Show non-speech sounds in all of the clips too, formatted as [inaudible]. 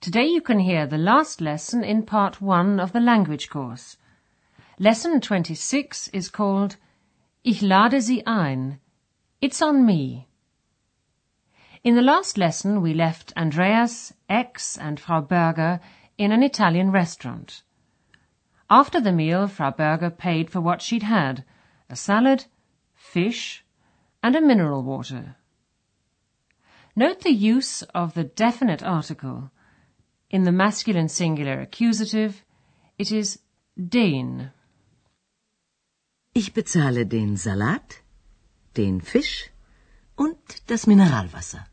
Today you can hear the last lesson in part one of the language course. Lesson 26 is called Ich lade Sie ein. It's on me. In the last lesson we left Andreas, X and Frau Berger in an Italian restaurant. After the meal, Frau Berger paid for what she'd had, a salad, fish, and a mineral water. Note the use of the definite article. In the masculine singular accusative, it is den. Ich bezahle den Salat, den Fisch und das Mineralwasser.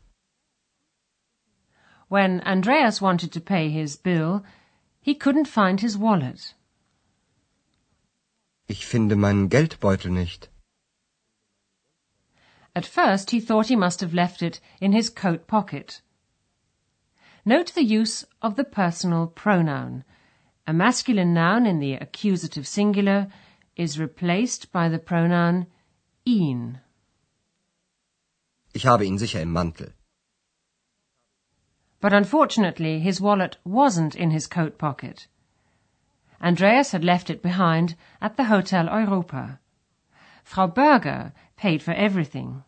When Andreas wanted to pay his bill, he couldn't find his wallet. Ich finde meinen Geldbeutel nicht. At first he thought he must have left it in his coat pocket. Note the use of the personal pronoun. A masculine noun in the accusative singular is replaced by the pronoun ihn. Ich habe ihn sicher im Mantel. But unfortunately his wallet wasn't in his coat pocket. Andreas had left it behind at the Hotel Europa. Frau Berger paid for everything.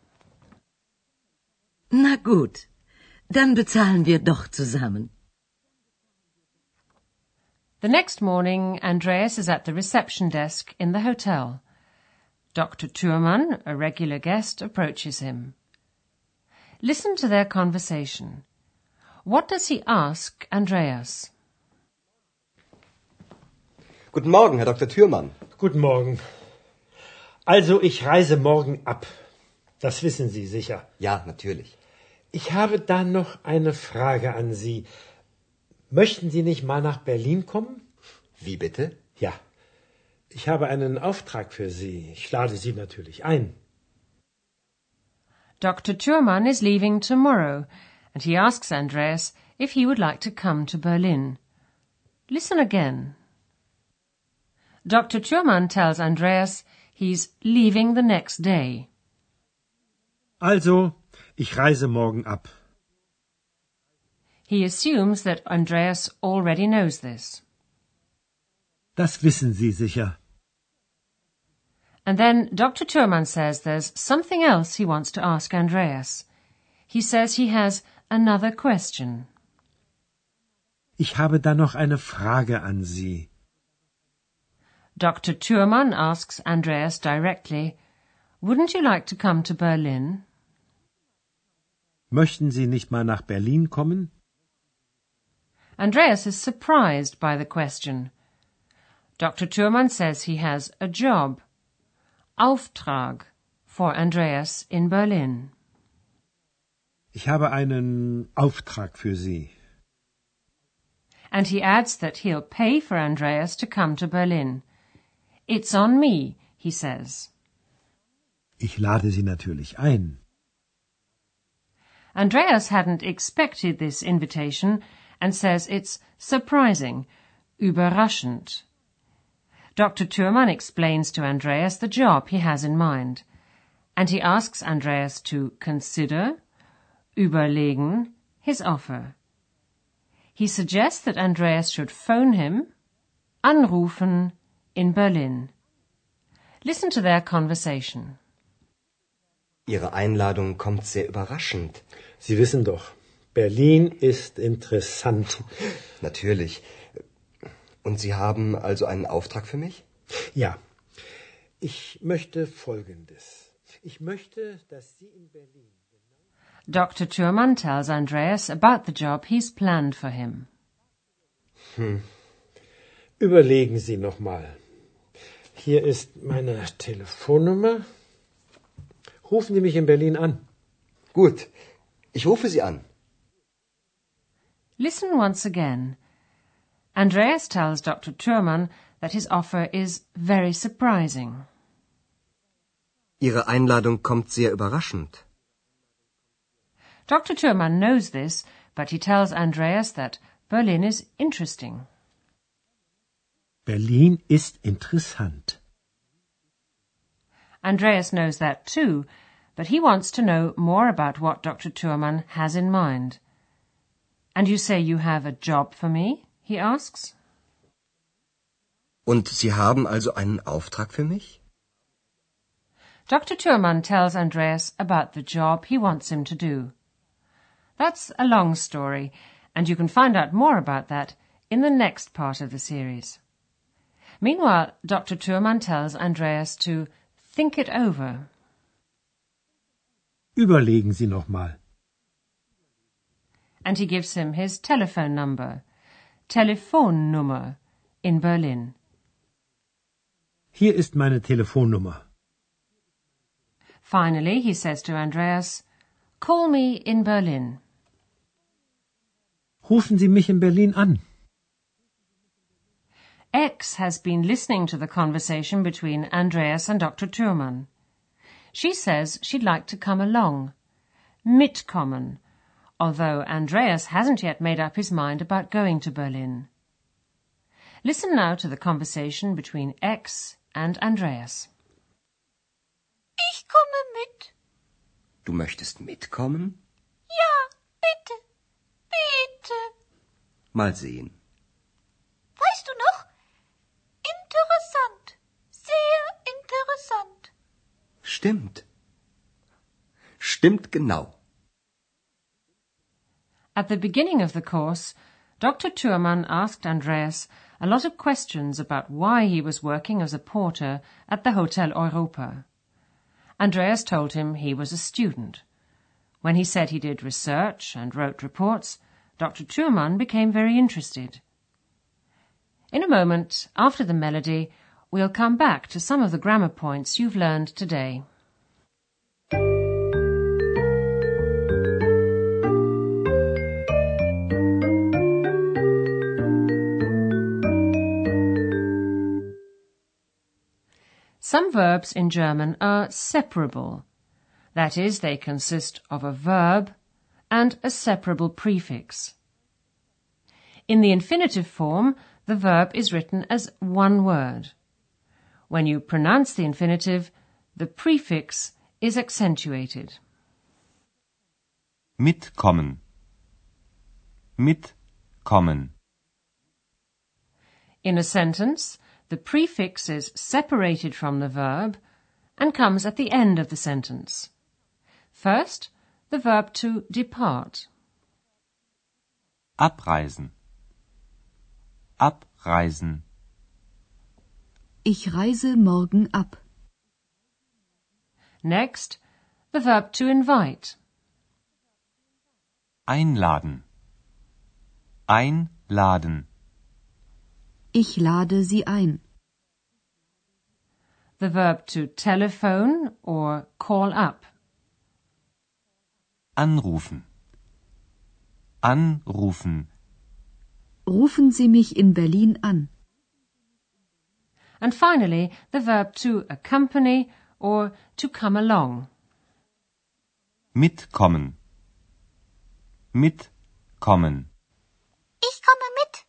Na gut, dann bezahlen wir doch zusammen. The next morning, Andreas is at the reception desk in the hotel. Dr. Thurman, a regular guest, approaches him. Listen to their conversation. What does he ask Andreas? Guten Morgen, Herr Dr. Thürmann. Guten Morgen. Also, ich reise morgen ab. Das wissen Sie sicher. Ja, natürlich. Ich habe da noch eine Frage an Sie. Möchten Sie nicht mal nach Berlin kommen? Wie bitte? Ja. Ich habe einen Auftrag für Sie. Ich lade Sie natürlich ein. Dr. Thurman is leaving tomorrow, and he asks Andreas if he would like to come to Berlin. Listen again. Dr. Thurman tells Andreas he's leaving the next day. Also, ich reise morgen ab. He assumes that Andreas already knows this. Das wissen Sie sicher. And then Dr. Thürmann says there's something else he wants to ask Andreas. He says he has another question. Ich habe da noch eine Frage an Sie. Dr. Thürmann asks Andreas directly, Wouldn't you like to come to Berlin? Möchten Sie nicht mal nach Berlin kommen? Andreas is surprised by the question. Dr. Thürmann says he has a job, Auftrag, for Andreas in Berlin. Ich habe einen Auftrag für Sie. And he adds that he'll pay for Andreas to come to Berlin. It's on me, he says. Ich lade Sie natürlich ein. Andreas hadn't expected this invitation and says it's surprising, überraschend. Dr. Thürmann explains to Andreas the job he has in mind, and he asks Andreas to consider, überlegen, his offer. He suggests that Andreas should phone him, anrufen, in Berlin. Listen to their conversation. Ihre Einladung kommt sehr überraschend. Sie wissen doch, Berlin ist interessant. Natürlich. Und Sie haben also einen Auftrag für mich? Ja, ich möchte Folgendes. Ich möchte, dass Sie in Berlin. Dr. Thurman tells Andreas about the job he's planned for him. Überlegen Sie noch mal. Hier ist meine Telefonnummer. Rufen Sie mich in Berlin an. Gut, ich rufe Sie an. Listen once again. Andreas tells Dr. Thurman that his offer is very surprising. Ihre Einladung kommt sehr überraschend. Dr. Thurman knows this, but he tells Andreas that Berlin is interesting. Berlin ist interessant. Andreas knows that too, but he wants to know more about what Dr. Thürmann has in mind. And you say you have a job for me? he asks. Und Sie haben also einen Auftrag für mich? Dr. Thürmann tells Andreas about the job he wants him to do. That's a long story, and you can find out more about that in the next part of the series. Meanwhile, Dr. Thürmann tells Andreas to think it over. Überlegen Sie noch mal. And he gives him his telephone number, Telefonnummer, in Berlin. Hier ist meine Telefonnummer. Finally, he says to Andreas, Call me in Berlin. Rufen Sie mich in Berlin an. X has been listening to the conversation between Andreas and Dr. Thürmann. She says she'd like to come along. Mitkommen, although Andreas hasn't yet made up his mind about going to Berlin. Listen now to the conversation between X and Andreas. Ich komme mit. Du möchtest mitkommen? Ja, bitte. Bitte. Mal sehen. Weißt du noch? Interessant. Sehr interessant. Stimmt. Stimmt genau. At the beginning of the course, Dr. Thürmann asked Andreas a lot of questions about why he was working as a porter at the Hotel Europa. Andreas told him he was a student. When he said he did research and wrote reports, Dr. Thürmann became very interested. In a moment, after the melody, we'll come back to some of the grammar points you've learned today. Some verbs in German are separable. That is, they consist of a verb and a separable prefix. In the infinitive form, the verb is written as one word. When you pronounce the infinitive, the prefix is accentuated. Mitkommen. Mitkommen. In a sentence, the prefix is separated from the verb and comes at the end of the sentence. First, the verb to depart. Abreisen. Abreisen. Ich reise morgen ab. Next, the verb to invite. Einladen. Einladen. Ich lade Sie ein. The verb to telephone or call up. Anrufen. Anrufen. Rufen Sie mich in Berlin an. And finally, the verb to accompany or to come along. Mitkommen. Mitkommen. Ich komme mit.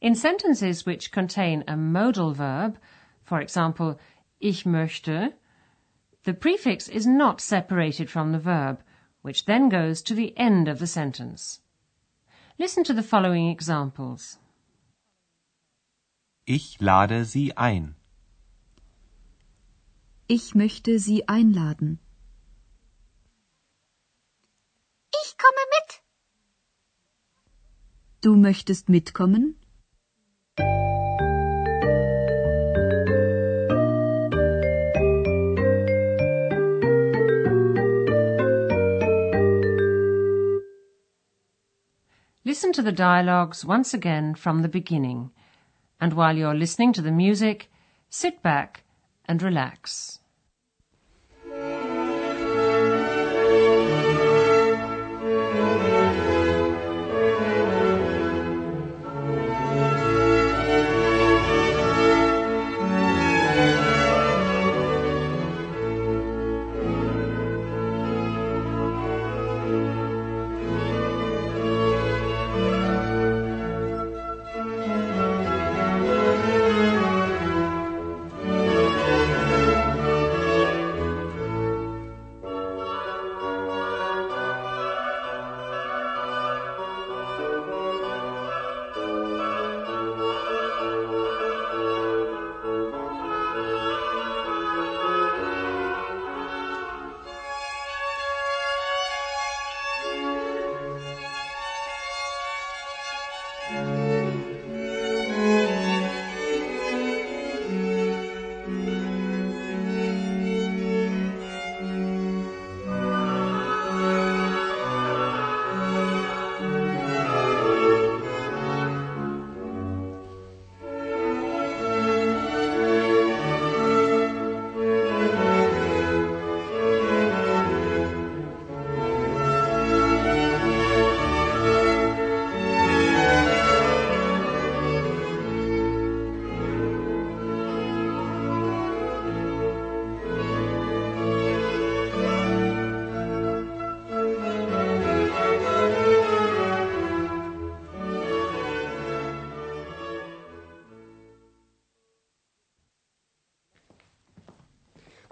In sentences which contain a modal verb, for example, ich möchte, the prefix is not separated from the verb, which then goes to the end of the sentence. Listen to the following examples. Ich lade Sie ein. Ich möchte Sie einladen. Ich komme mit. Du möchtest mitkommen? Listen to the dialogues once again from the beginning, and while you're listening to the music, sit back and relax.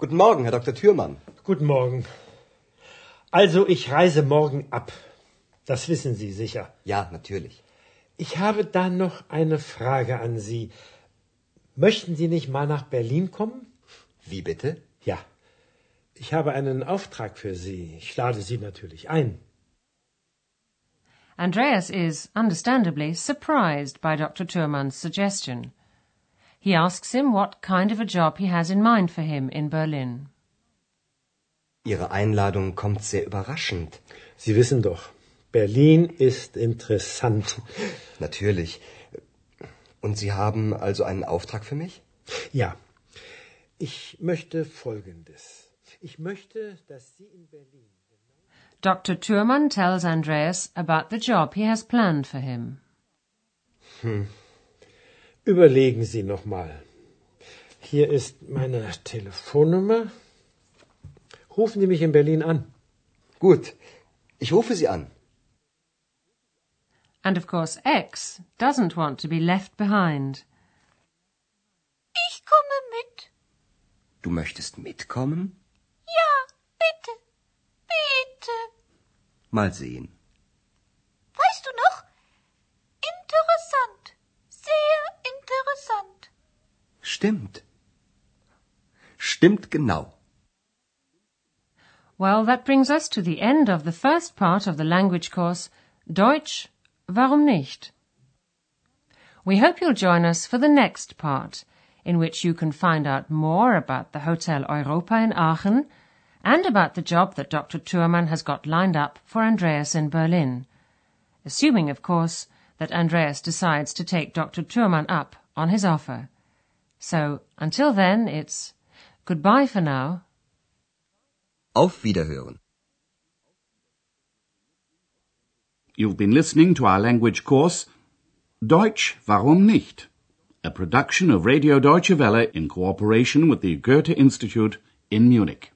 Guten Morgen, Herr Dr. Thürmann. Guten Morgen. Also, ich reise morgen ab. Das wissen Sie sicher. Ja, natürlich. Ich habe da noch eine Frage an Sie. Möchten Sie nicht mal nach Berlin kommen? Wie bitte? Ja. Ich habe einen Auftrag für Sie. Ich lade Sie natürlich ein. Andreas is, understandably, surprised by Dr. Thurmann's suggestion. He asks him what kind of a job he has in mind for him in Berlin. Ihre Einladung kommt sehr überraschend. Sie wissen doch, Berlin ist interessant. [laughs] Natürlich. Und Sie haben also einen Auftrag für mich? Ja. Ich möchte Folgendes. Ich möchte, dass Sie in Berlin. Dr. Thürmann tells Andreas about the job he has planned for him. Hm. Überlegen Sie noch mal. Hier ist meine Telefonnummer. Rufen Sie mich in Berlin an. Gut. Ich rufe Sie an. And of course, X doesn't want to be left behind. Ich komme mit. Du möchtest mitkommen? Ja, bitte. Bitte. Mal sehen. Stimmt. Stimmt genau. Well, that brings us to the end of the first part of the language course, Deutsch, warum nicht? We hope you'll join us for the next part, in which you can find out more about the Hotel Europa in Aachen and about the job that Dr. Thürmann has got lined up for Andreas in Berlin. Assuming, of course, that Andreas decides to take Dr. Thürmann up on his offer. So, until then, it's goodbye for now. Auf Wiederhören. You've been listening to our language course, Deutsch, warum nicht? A production of Radio Deutsche Welle in cooperation with the Goethe Institute in Munich.